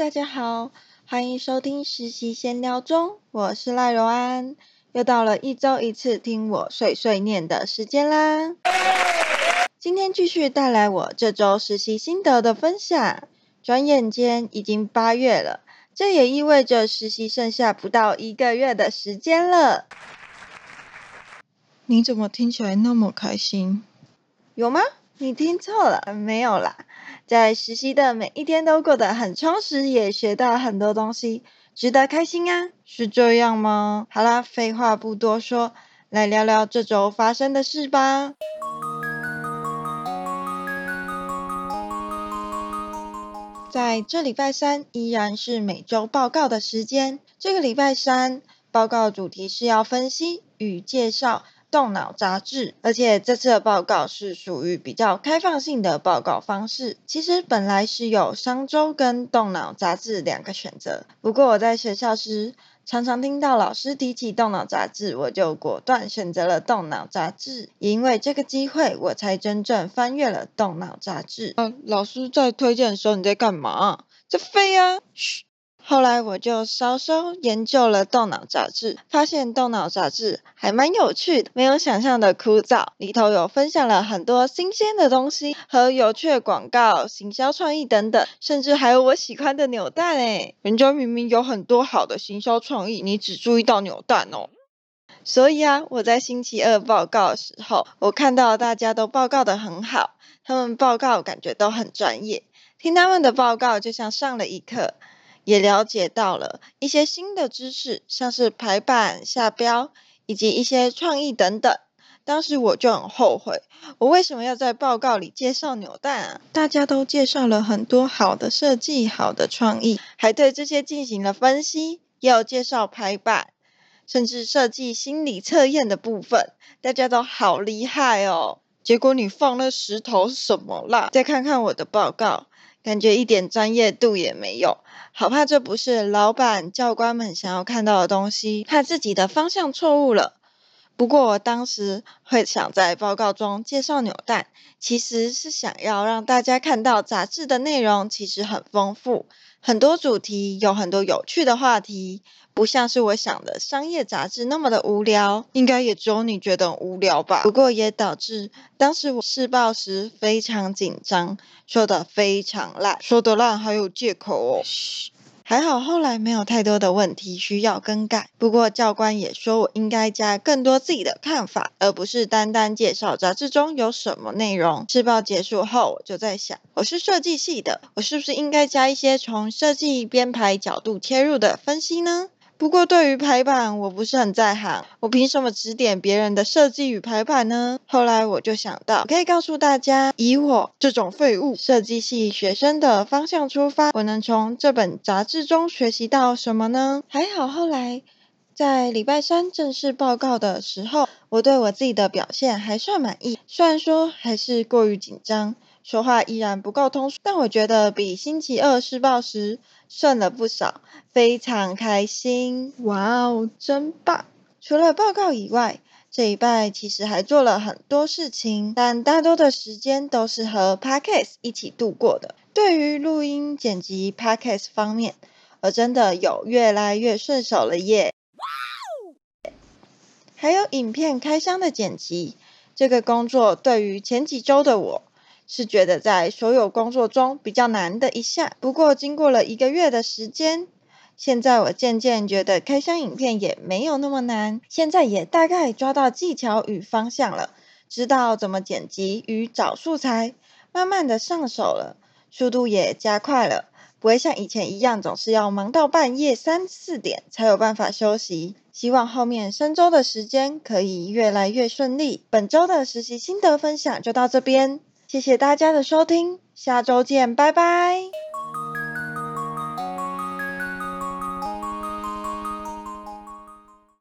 大家好，欢迎收听实习闲聊中，我是赖柔安，又到了一周一次听我碎碎念的时间啦。今天继续带来我这周实习心得的分享。转眼间已经八月了，这也意味着实习剩下不到一个月的时间了。你怎么听起来那么开心？有吗？你听错了，没有啦。在实习的每一天都过得很充实，也学到很多东西，值得开心啊！是这样吗？好啦，废话不多说，来聊聊这周发生的事吧。在这礼拜三依然是每周报告的时间。这个礼拜三报告主题是要分析与介绍。动脑杂志，而且这次的报告是属于比较开放性的报告方式。其实本来是有商周跟动脑杂志两个选择，不过我在学校时常常听到老师提起动脑杂志，我就果断选择了动脑杂志。也因为这个机会，我才真正翻阅了动脑杂志。嗯老师在推荐的时候你在干嘛？在飞啊！嘘。后来我就稍稍研究了动脑杂志，发现动脑杂志还蛮有趣的，没有想象的枯燥。里头有分享了很多新鲜的东西和有趣的广告、行销创意等等，甚至还有我喜欢的扭蛋诶。人家明明有很多好的行销创意，你只注意到扭蛋哦。所以啊，我在星期二报告的时候，我看到大家都报告的很好，他们报告感觉都很专业，听他们的报告就像上了一课。也了解到了一些新的知识，像是排版、下标以及一些创意等等。当时我就很后悔，我为什么要在报告里介绍扭蛋啊？大家都介绍了很多好的设计、好的创意，还对这些进行了分析，也有介绍排版，甚至设计心理测验的部分，大家都好厉害哦。结果你放了石头是什么啦？再看看我的报告。感觉一点专业度也没有，好怕这不是老板教官们想要看到的东西，怕自己的方向错误了。不过我当时会想在报告中介绍扭蛋，其实是想要让大家看到杂志的内容其实很丰富，很多主题，有很多有趣的话题。不像是我想的商业杂志那么的无聊，应该也只有你觉得无聊吧。不过也导致当时我试报时非常紧张，说的非常烂，说的烂还有借口哦。嘘，还好后来没有太多的问题需要更改。不过教官也说我应该加更多自己的看法，而不是单单介绍杂志中有什么内容。试报结束后，我就在想，我是设计系的，我是不是应该加一些从设计编排角度切入的分析呢？不过对于排版，我不是很在行，我凭什么指点别人的设计与排版呢？后来我就想到，可以告诉大家，以我这种废物设计系学生的方向出发，我能从这本杂志中学习到什么呢？还好后来在礼拜三正式报告的时候，我对我自己的表现还算满意，虽然说还是过于紧张。说话依然不够通顺，但我觉得比星期二试报时顺了不少，非常开心。哇哦，真棒！除了报告以外，这一拜其实还做了很多事情，但大多的时间都是和 Podcast 一起度过的。对于录音剪辑 Podcast 方面，我真的有越来越顺手了耶！哇哦还有影片开箱的剪辑，这个工作对于前几周的我。是觉得在所有工作中比较难的一项，不过经过了一个月的时间，现在我渐渐觉得开箱影片也没有那么难，现在也大概抓到技巧与方向了，知道怎么剪辑与找素材，慢慢的上手了，速度也加快了，不会像以前一样总是要忙到半夜三四点才有办法休息。希望后面三周的时间可以越来越顺利。本周的实习心得分享就到这边。谢谢大家的收听，下周见，拜拜。